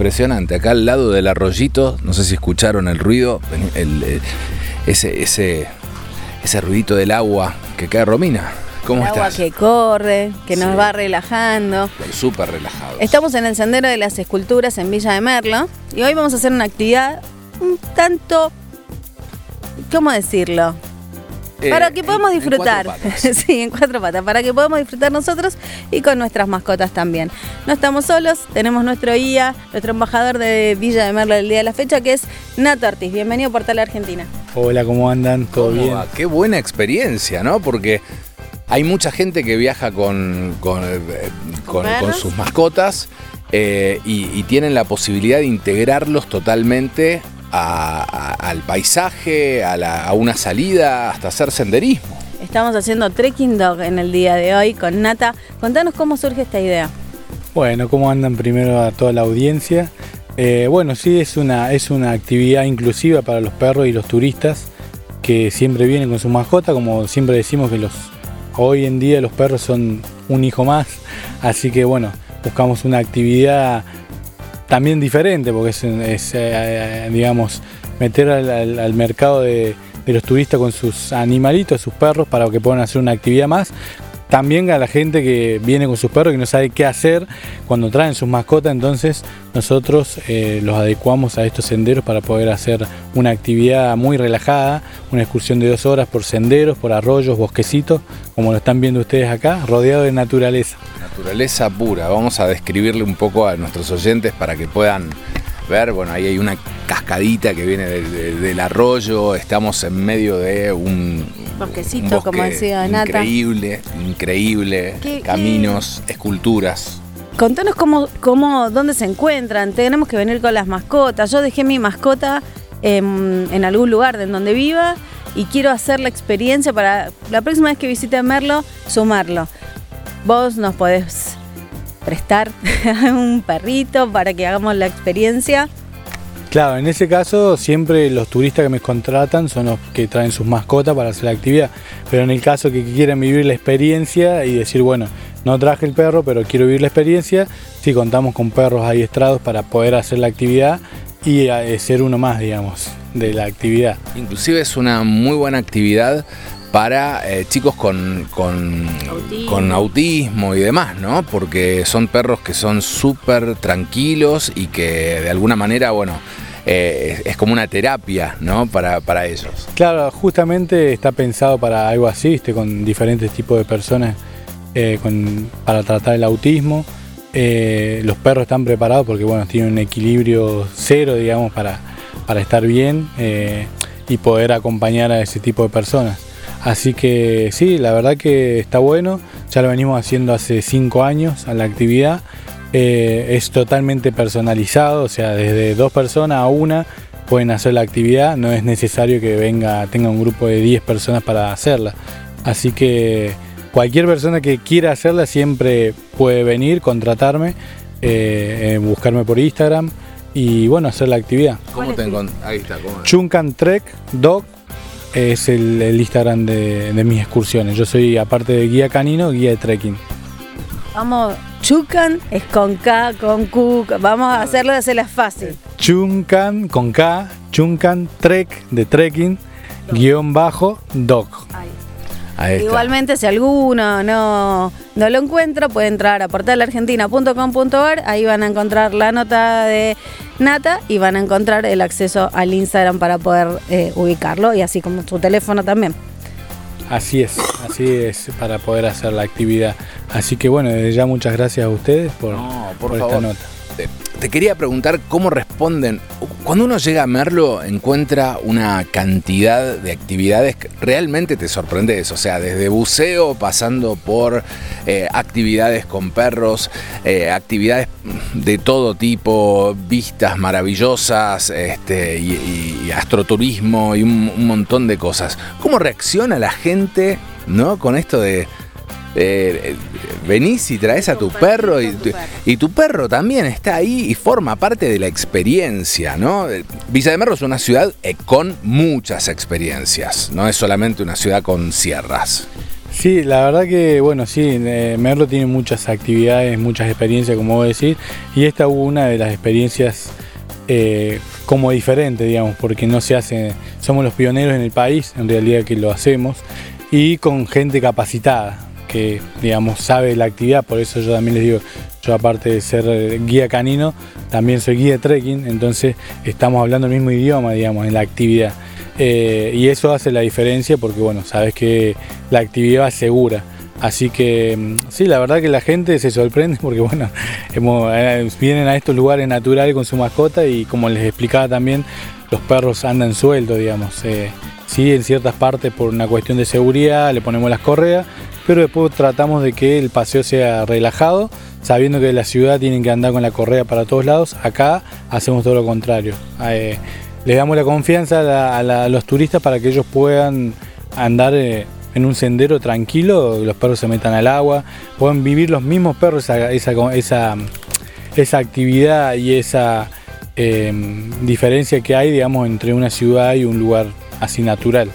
impresionante. Acá al lado del arroyito, no sé si escucharon el ruido, el- el- ese, ese, ese ruidito del agua que cae Romina. ¿Cómo el agua estás? que corre, que nos va relajando. Súper relajado. Estamos en el Sendero de las Esculturas en Villa de Merlo y hoy vamos a hacer una actividad un tanto, ¿cómo decirlo? Para que podamos disfrutar. sí, en cuatro patas. Para que podamos disfrutar nosotros y con nuestras mascotas también. No estamos solos, tenemos nuestro guía, nuestro embajador de Villa de Merlo del día de la fecha, que es Nato Ortiz. Bienvenido a Portal Argentina. Hola, ¿cómo andan? ¿Todo ¿Cómo bien? va? Qué buena experiencia, ¿no? Porque hay mucha gente que viaja con, con, eh, con- perros? con sus mascotas eh, y, y tienen la posibilidad de integrarlos totalmente a- a- al paisaje, a, la- a una salida, hasta hacer senderismo. Estamos haciendo Trekking Dog en el día de hoy con Nata. Contanos cómo surge esta idea. Bueno, ¿cómo andan primero a toda la audiencia? Eh, bueno, sí, es una, es una actividad inclusiva para los perros y los turistas que siempre vienen con su mascota, como siempre decimos que los hoy en día los perros son un hijo más, así que bueno, buscamos una actividad también diferente, porque es, es, eh, digamos, meter al mercado de, de los turistas con sus animalitos, sus perros, para que puedan hacer una actividad más. También a la gente que viene con sus perros y no sabe qué hacer cuando traen sus mascotas, entonces nosotros eh, los adecuamos a estos senderos para poder hacer una actividad muy relajada, una excursión de dos horas por senderos, por arroyos, bosquecitos, como lo están viendo ustedes acá, rodeado de naturaleza. Naturaleza pura. Vamos a describirle un poco a nuestros oyentes para que puedan ver. Bueno, ahí hay una cascadita que viene de- de- del arroyo. Estamos en medio de un Bosquecito, bosque como decía Nata. Increíble, increíble. ¿Qué- Caminos, esculturas. Contanos cómo, cómo, dónde se encuentran. Tenemos que venir con las mascotas. Yo dejé mi mascota en, en algún lugar de en donde viva y quiero hacer la experiencia para la próxima vez que visite Merlo, sumarlo. Vos nos podés prestar un perrito para que hagamos la experiencia. Claro, en ese caso siempre los turistas que me contratan son los que traen sus mascotas para hacer la actividad. Pero en el caso que quieran vivir la experiencia y decir, bueno, no traje el perro, pero quiero vivir la experiencia, sí contamos con perros adiestrados para poder hacer la actividad y eh, ser uno más, digamos, de la actividad. Inclusive es una muy buena actividad para eh, chicos con, con, Autismo. con autismo y demás, ¿no? Porque son perros que son súper tranquilos y que de alguna manera, bueno, eh, es, como una terapia, ¿no? Para, para ellos. Claro, justamente está pensado para algo así, ¿viste? con diferentes tipos de personas eh, con- para tratar el autismo. Eh, los perros están preparados porque bueno, tienen un equilibrio cero, digamos, para, para estar bien y poder acompañar a ese tipo de personas. Así que sí, la verdad que está bueno. Ya lo venimos haciendo hace cinco años a la actividad. Eh, es totalmente personalizado, o sea, desde dos personas a una pueden hacer la actividad. No es necesario que venga, tenga un grupo de 10 personas para hacerla. Así que cualquier persona que quiera hacerla siempre puede venir, contratarme, eh, eh, buscarme por Instagram y bueno, hacer la actividad. ¿Cómo te? Ahí está, ¿cómo? Chuncan Trek Dog es el, el Instagram de, de mis excursiones. Yo soy, aparte de guía canino, guía de trekking. Vamos, Chucan es con K, con Q. Vamos a hacerlo de hacerla fácil. Chuncan con K, Chuncan Trek de trekking, guion bajo. Ahí está. Igualmente, si alguno no, no lo encuentra, puede entrar a portalargentina.com.ar. Ahí van a encontrar la nota de Nata y van a encontrar el acceso al Instagram para poder eh, ubicarlo y así como su teléfono también. Así es, así es para poder hacer la actividad. Así que bueno, desde ya muchas gracias a ustedes por, No, por por esta nota. Te, te quería preguntar cómo responden. Cuando uno llega a Merlo, encuentra una cantidad de actividades que realmente te sorprendes. O sea, desde buceo, pasando por eh, actividades con perros, eh, actividades de todo tipo, vistas maravillosas, este, y, astroturismo y un, un montón de cosas. ¿Cómo reacciona la gente ¿no? con esto de. Eh, venís y traes a tu perro y, tu- y tu perro también está ahí y forma parte de la experiencia, ¿no? Villa de Merlo es una ciudad eh, con muchas experiencias, no es solamente una ciudad con sierras. Sí, la verdad que, bueno, sí, eh, Merlo tiene muchas actividades, muchas experiencias, como vos decís, y esta hubo una de las experiencias eh, como diferente, digamos, porque no se hace, somos los pioneros en el país, en realidad que lo hacemos, y con gente capacitada, que, digamos, sabe la actividad, por eso yo también les digo, yo aparte de ser guía canino, también soy guía de trekking, entonces estamos hablando el mismo idioma, digamos, en la actividad. Eh, y eso hace la diferencia porque, bueno, sabes que la actividad es segura. Así que mm, sí, la verdad que la gente se sorprende porque, bueno, eh, vienen a estos lugares naturales con su mascota y como les explicaba también, los perros andan sueltos, digamos. Eh, sí, en ciertas partes por una cuestión de seguridad le ponemos las correas, pero después tratamos de que el paseo sea relajado, sabiendo que la ciudad tienen que andar con la correa para todos lados. Acá hacemos todo lo contrario les damos la confianza a, los turistas para que ellos puedan andar eh, en un sendero tranquilo, los perros se metan al agua, puedan vivir los mismos perros esa, esa, esa, actividad y esa em, diferencia que hay, digamos, entre una ciudad y un lugar así natural.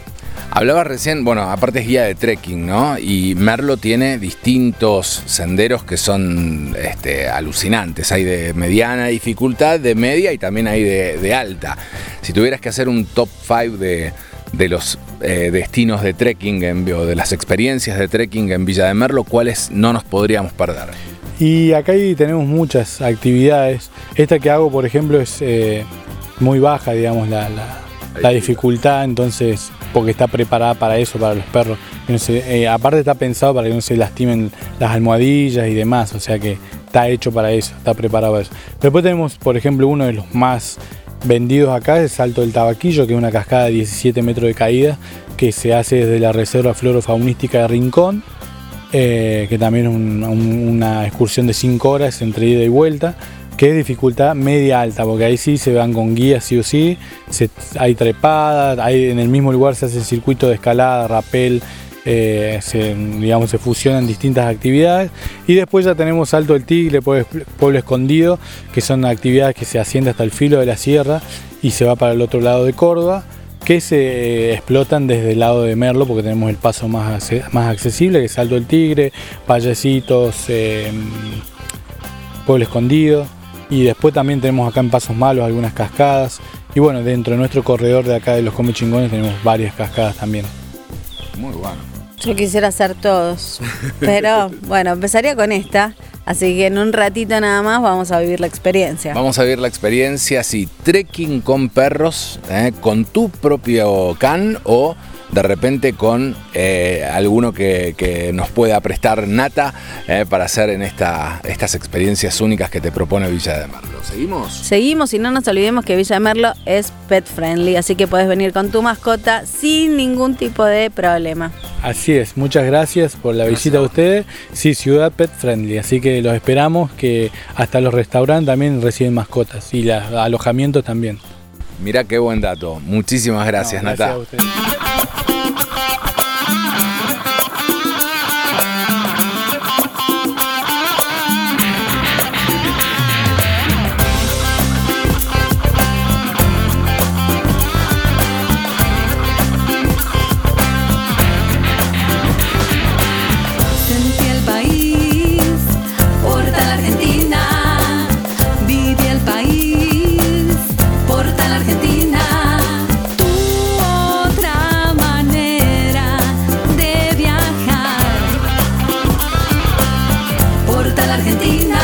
Hablaba recién, bueno, aparte es guía de trekking, ¿no? Y Merlo tiene distintos senderos que son este, alucinantes. Hay de mediana dificultad, de media y también hay de, alta. Si tuvieras que hacer un top 5 de, los eh, destinos de trekking en, o de las experiencias de trekking en Villa de Merlo, ¿cuáles no nos podríamos perder? Y acá tenemos muchas actividades. Esta que hago, por ejemplo, es eh, muy baja, digamos, la, la dificultad, entonces porque está preparada para eso, para los perros. Eh, aparte está pensado para que no se lastimen las almohadillas y demás, o sea que está hecho para eso, está preparado para eso. Después tenemos, por ejemplo, uno de los más vendidos acá, el Salto del Tabaquillo, que es una cascada de 17 metros de caída, que se hace desde la Reserva Florofaunística de Rincón, eh, que también es una excursión de 5 horas entre ida y vuelta que es dificultad media alta, porque ahí sí se van con guías sí o sí, hay trepadas, hay, en el mismo lugar se hace el circuito de escalada, rapel, eh, se, digamos, se fusionan distintas actividades. Y después ya tenemos Salto del Tigre, Pueblo Escondido, que son actividades que se asciende hasta el filo de la sierra y se va para el otro lado de Córdoba que se explotan desde el lado de Merlo porque tenemos el paso más, más accesible que es Salto del Tigre, Payecitos, eh, Pueblo Escondido y después también tenemos acá en Pasos Malos algunas cascadas. Y bueno, dentro de nuestro corredor de acá de los Comichingones tenemos varias cascadas también. Muy bueno. Yo quisiera hacer todos, pero bueno, empezaría con esta. Así que en un ratito nada más vamos a vivir la experiencia. Vamos a vivir la experiencia, sí, trekking con perros, ¿eh? con tu propio can o de repente con eh, alguno que, nos pueda prestar nata eh, para hacer en esta, estas experiencias únicas que te propone Villa de Merlo. ¿Seguimos? Seguimos y no nos olvidemos que Villa de Merlo es pet friendly, así que puedes venir con tu mascota sin ningún tipo de problema. Así es, muchas gracias por la visita de ustedes. Sí, ciudad pet friendly, así que los esperamos que hasta los restaurantes también reciben mascotas y los alojamientos también. Mira qué buen dato. Muchísimas gracias, porta la Argentina.